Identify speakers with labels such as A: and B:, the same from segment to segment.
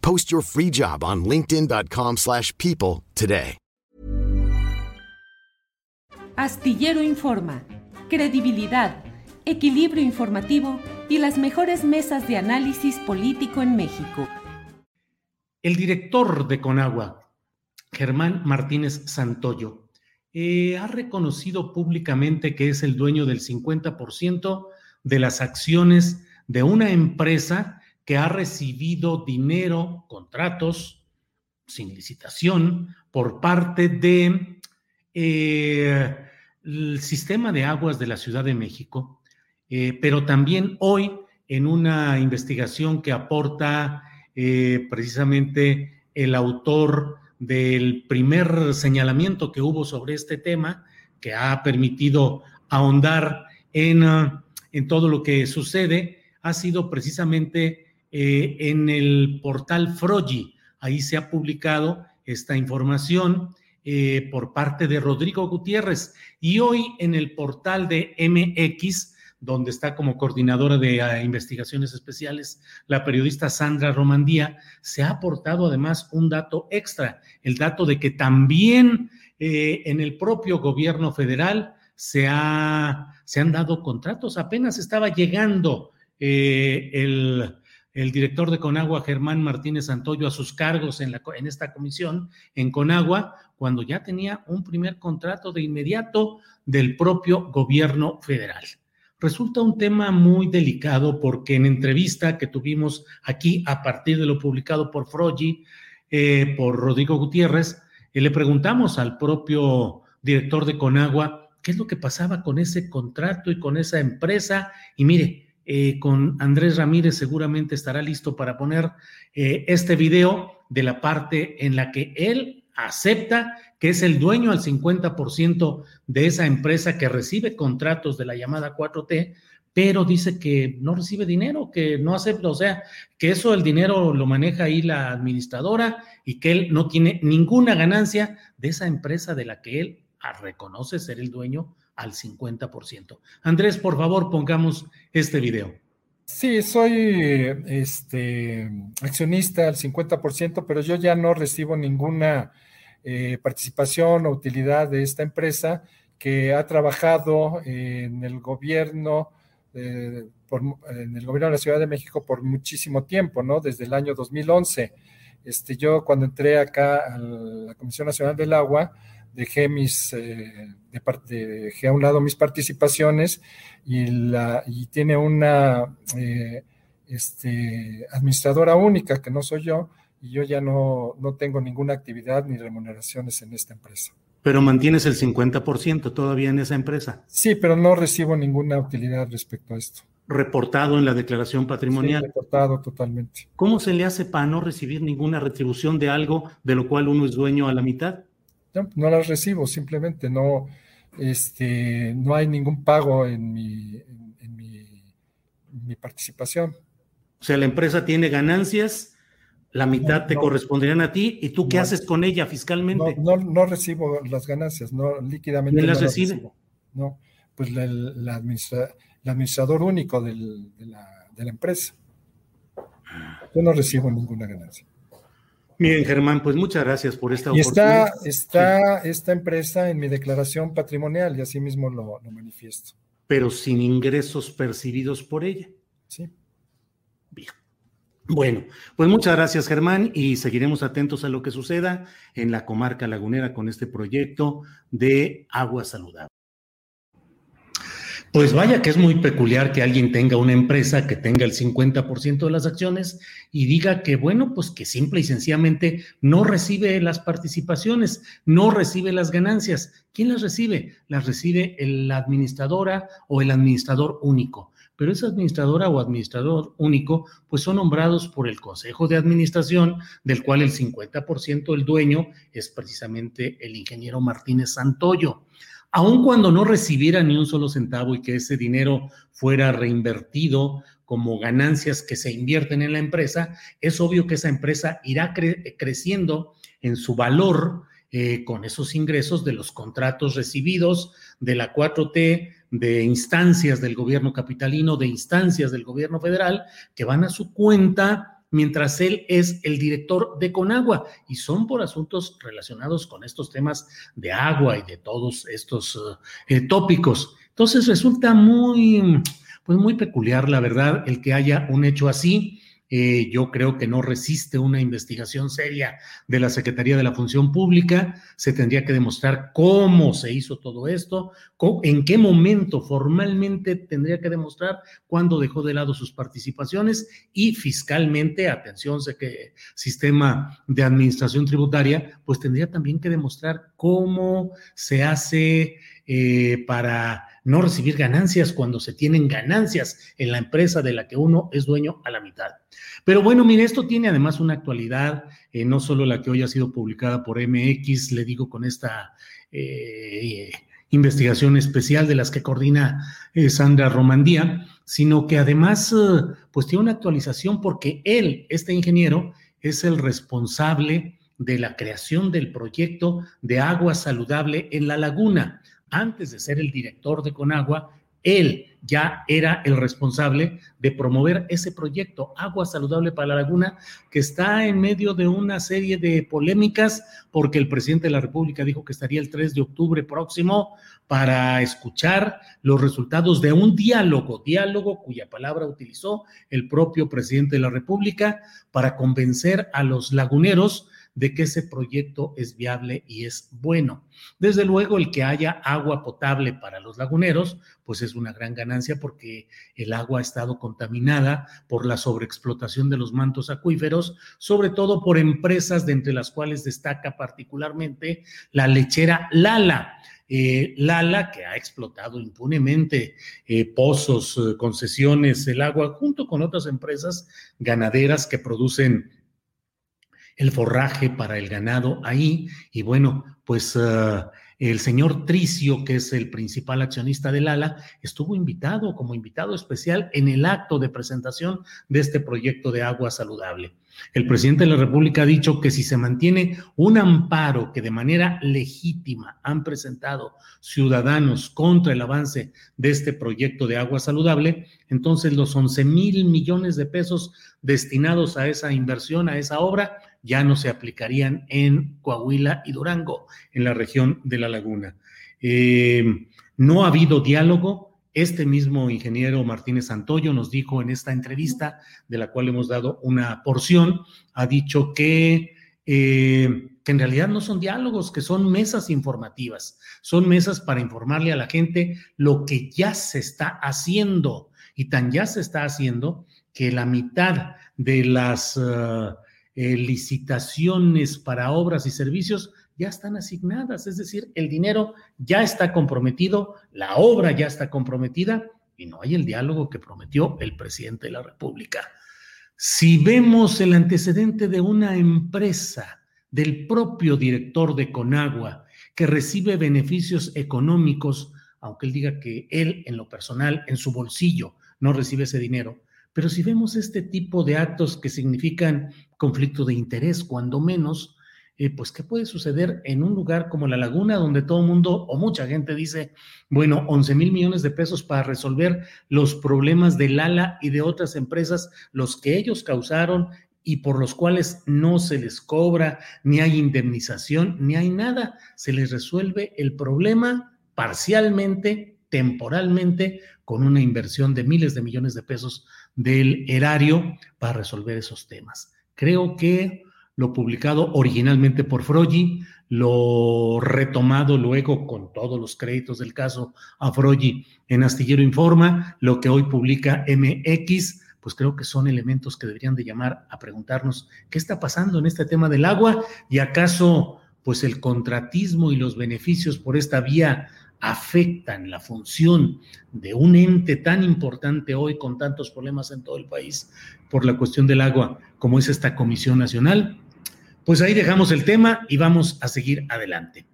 A: Post your free job on linkedin.com/people slash people today.
B: Astillero Informa, credibilidad, equilibrio informativo y las mejores mesas de análisis político en México.
C: El director de Conagua, Germán Martínez Santoyo, eh, ha reconocido públicamente que es el dueño del 50% de las acciones de una empresa que ha recibido dinero, contratos, sin licitación, por parte de eh, el sistema de aguas de la Ciudad de México, eh, pero también hoy en una investigación que aporta eh, precisamente el autor del primer señalamiento que hubo sobre este tema, que ha permitido ahondar en, en todo lo que sucede, ha sido precisamente eh, en el portal Frogi. Ahí se ha publicado esta información eh, por parte de Rodrigo Gutiérrez. Y hoy en el portal de MX, donde está como coordinadora de uh, investigaciones especiales la periodista Sandra Romandía, se ha aportado además un dato extra, el dato de que también eh, en el propio gobierno federal se, ha, se han dado contratos. Apenas estaba llegando el, el, director de Conagua, Germán Martínez Santoyo, a sus cargos en esta comisión en Conagua, cuando ya tenía un primer contrato de inmediato del propio gobierno federal. Resulta un tema muy delicado porque en entrevista que tuvimos aquí a partir de lo publicado por Frogi, eh, por Rodrigo Gutiérrez, eh, le preguntamos al propio director de Conagua qué es lo que pasaba con ese contrato y con esa empresa. Y mire, eh, con Andrés Ramírez seguramente estará listo para poner eh, este video de la parte en la que él acepta que es el dueño al 50% de esa empresa que recibe contratos de la llamada 4T, pero dice que no recibe dinero, que no acepta, o sea, que eso el dinero lo maneja ahí la administradora y que él no tiene ninguna ganancia de esa empresa de la que él reconoce ser el dueño al 50%. Andrés, por favor, pongamos este video.
D: Sí, soy este, accionista al 50%, pero yo ya no recibo ninguna eh, participación o utilidad de esta empresa que ha trabajado en el gobierno, eh, por, en el gobierno de la Ciudad de México por muchísimo tiempo, ¿no? Desde el año 2011. Este, yo cuando entré acá a la Comisión Nacional del Agua, dejé mis, eh, de, dejé a un lado mis participaciones y, la, y tiene una eh, este, administradora única, que no soy yo, y yo ya no, no tengo ninguna actividad ni remuneraciones en esta empresa.
C: Pero mantienes el 50% todavía en esa empresa.
D: Sí, pero no recibo ninguna utilidad respecto a esto.
C: Reportado en la declaración patrimonial.
D: Sí, reportado totalmente.
C: ¿Cómo se le hace para no recibir ninguna retribución de algo de lo cual uno es dueño a la mitad?
D: No, no las recibo, simplemente no, este, no hay ningún pago en mi, en, en mi, mi participación.
C: O sea, la empresa tiene ganancias la mitad no, te no. corresponderían a ti y tú qué no, haces con ella fiscalmente.
D: No, no, recibo las ganancias, no líquidamente.
C: ¿Quién las
D: las
C: recibe?
D: Recibo. No, pues la, la administra, el administrador único del, de, la, de, la, empresa. Yo no recibo ninguna ganancia.
C: Bien, Germán, pues muchas gracias por esta
D: y oportunidad. Está, está esta empresa en mi declaración patrimonial y así mismo lo, lo manifiesto.
C: Pero sin ingresos percibidos por ella.
D: Sí.
C: Bien. Bueno, pues muchas gracias Germán y seguiremos atentos a lo que suceda en la comarca lagunera con este proyecto de agua saludable. Pues vaya que es muy peculiar que alguien tenga una empresa que tenga el 50% de las acciones y diga que, bueno, pues que simple y sencillamente no recibe las participaciones, no recibe las ganancias. ¿Quién las recibe? Las recibe la administradora o el administrador único. Pero esa administradora o administrador único, pues son nombrados por el Consejo de Administración, del cual el 50% del dueño es precisamente el ingeniero Martínez Santoyo aun cuando no recibiera ni un solo centavo y que ese dinero fuera reinvertido como ganancias que se invierten en la empresa, es obvio que esa empresa irá creciendo en su valor eh, con esos ingresos de los contratos recibidos de la 4T, de instancias del gobierno capitalino, de instancias del gobierno federal, que van a su cuenta mientras él es el director de Conagua y son por asuntos relacionados con estos temas de agua y de todos estos eh, eh, tópicos. Entonces resulta muy, pues muy peculiar, la verdad, el que haya un hecho así. Eh, yo creo que no resiste una investigación seria de la Secretaría de la Función Pública. Se tendría que demostrar cómo se hizo todo esto, en qué momento formalmente tendría que demostrar cuándo dejó de lado sus participaciones y fiscalmente, atención, sé que sistema de administración tributaria, pues tendría también que demostrar cómo se hace eh, para no recibir ganancias cuando se tienen ganancias en la empresa de la que uno es dueño a la mitad. Pero bueno, mire, esto tiene además una actualidad, eh, no solo la que hoy ha sido publicada por MX, le digo con esta eh, investigación especial de las que coordina Sandra Romandía, sino que además pues tiene una actualización porque él, este ingeniero, es el responsable de la creación del proyecto de agua saludable en la laguna antes de ser el director de Conagua, él ya era el responsable de promover ese proyecto, Agua Saludable para la Laguna, que está en medio de una serie de polémicas porque el presidente de la República dijo que estaría el 3 de octubre próximo para escuchar los resultados de un diálogo, diálogo cuya palabra utilizó el propio presidente de la República para convencer a los laguneros de que ese proyecto es viable y es bueno. Desde luego, el que haya agua potable para los laguneros, pues es una gran ganancia porque el agua ha estado contaminada por la sobreexplotación de los mantos acuíferos, sobre todo por empresas de entre las cuales destaca particularmente la lechera Lala. Eh, Lala, que ha explotado impunemente eh, pozos, eh, concesiones, el agua, junto con otras empresas ganaderas que producen el forraje para el ganado ahí. Y bueno, pues ah, el señor Tricio, que es el principal accionista del ALA, estuvo invitado como invitado especial en el acto de presentación de este proyecto de agua saludable. El presidente de la República ha dicho que si se mantiene un amparo que de manera legítima han presentado ciudadanos contra el avance de este proyecto de agua saludable, entonces los 11 mil millones de pesos destinados a esa inversión, a esa obra, ya no se aplicarían en Coahuila y Durango, en la región de la laguna. Eh, no ha habido diálogo. Este mismo ingeniero Martínez Santoyo nos dijo en esta entrevista, de la cual hemos dado una porción, ha dicho que, eh, que en realidad no son diálogos, que son mesas informativas, son mesas para informarle a la gente lo que ya se está haciendo. Y tan ya se está haciendo que la mitad de las... Uh, eh, licitaciones para obras y servicios ya están asignadas, es decir, el dinero ya está comprometido, la obra ya está comprometida y no hay el diálogo que prometió el presidente de la República. Si vemos el antecedente de una empresa, del propio director de Conagua, que recibe beneficios económicos, aunque él diga que él en lo personal, en su bolsillo, no recibe ese dinero, pero si vemos este tipo de actos que significan conflicto de interés, cuando menos, eh, pues ¿qué puede suceder en un lugar como la laguna donde todo el mundo o mucha gente dice, bueno, 11 mil millones de pesos para resolver los problemas del ALA y de otras empresas, los que ellos causaron y por los cuales no se les cobra, ni hay indemnización, ni hay nada. Se les resuelve el problema parcialmente, temporalmente, con una inversión de miles de millones de pesos del erario para resolver esos temas. Creo que lo publicado originalmente por Frogi, lo retomado luego con todos los créditos del caso a Frogi en Astillero Informa, lo que hoy publica MX, pues creo que son elementos que deberían de llamar a preguntarnos qué está pasando en este tema del agua y acaso pues el contratismo y los beneficios por esta vía afectan la función de un ente tan importante hoy con tantos problemas en todo el país por la cuestión del agua como es esta Comisión Nacional. Pues ahí dejamos el tema y vamos a seguir adelante.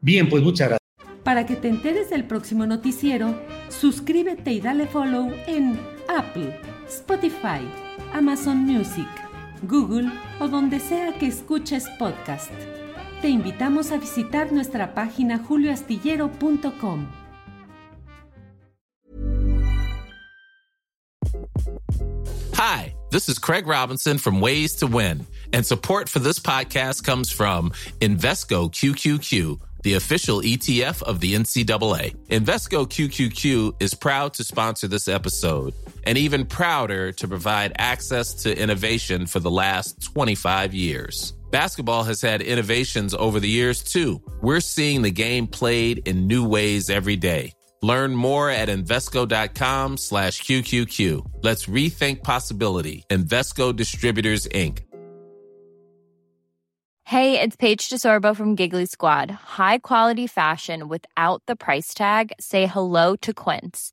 C: Bien, pues muchas gracias.
B: Para que te enteres del próximo noticiero, suscríbete y dale follow en Apple, Spotify, Amazon Music, Google o donde sea que escuches podcast. Te invitamos a visitar nuestra página julioastillero.com.
E: Hi, this is Craig Robinson from Ways to Win, and support for this podcast comes from Invesco QQQ the official ETF of the NCAA. Invesco QQQ is proud to sponsor this episode and even prouder to provide access to innovation for the last 25 years. Basketball has had innovations over the years too. We're seeing the game played in new ways every day. Learn more at Invesco.com slash QQQ. Let's rethink possibility. Invesco Distributors, Inc.
F: Hey, it's Paige DeSorbo from Giggly Squad. High quality fashion without the price tag? Say hello to Quince.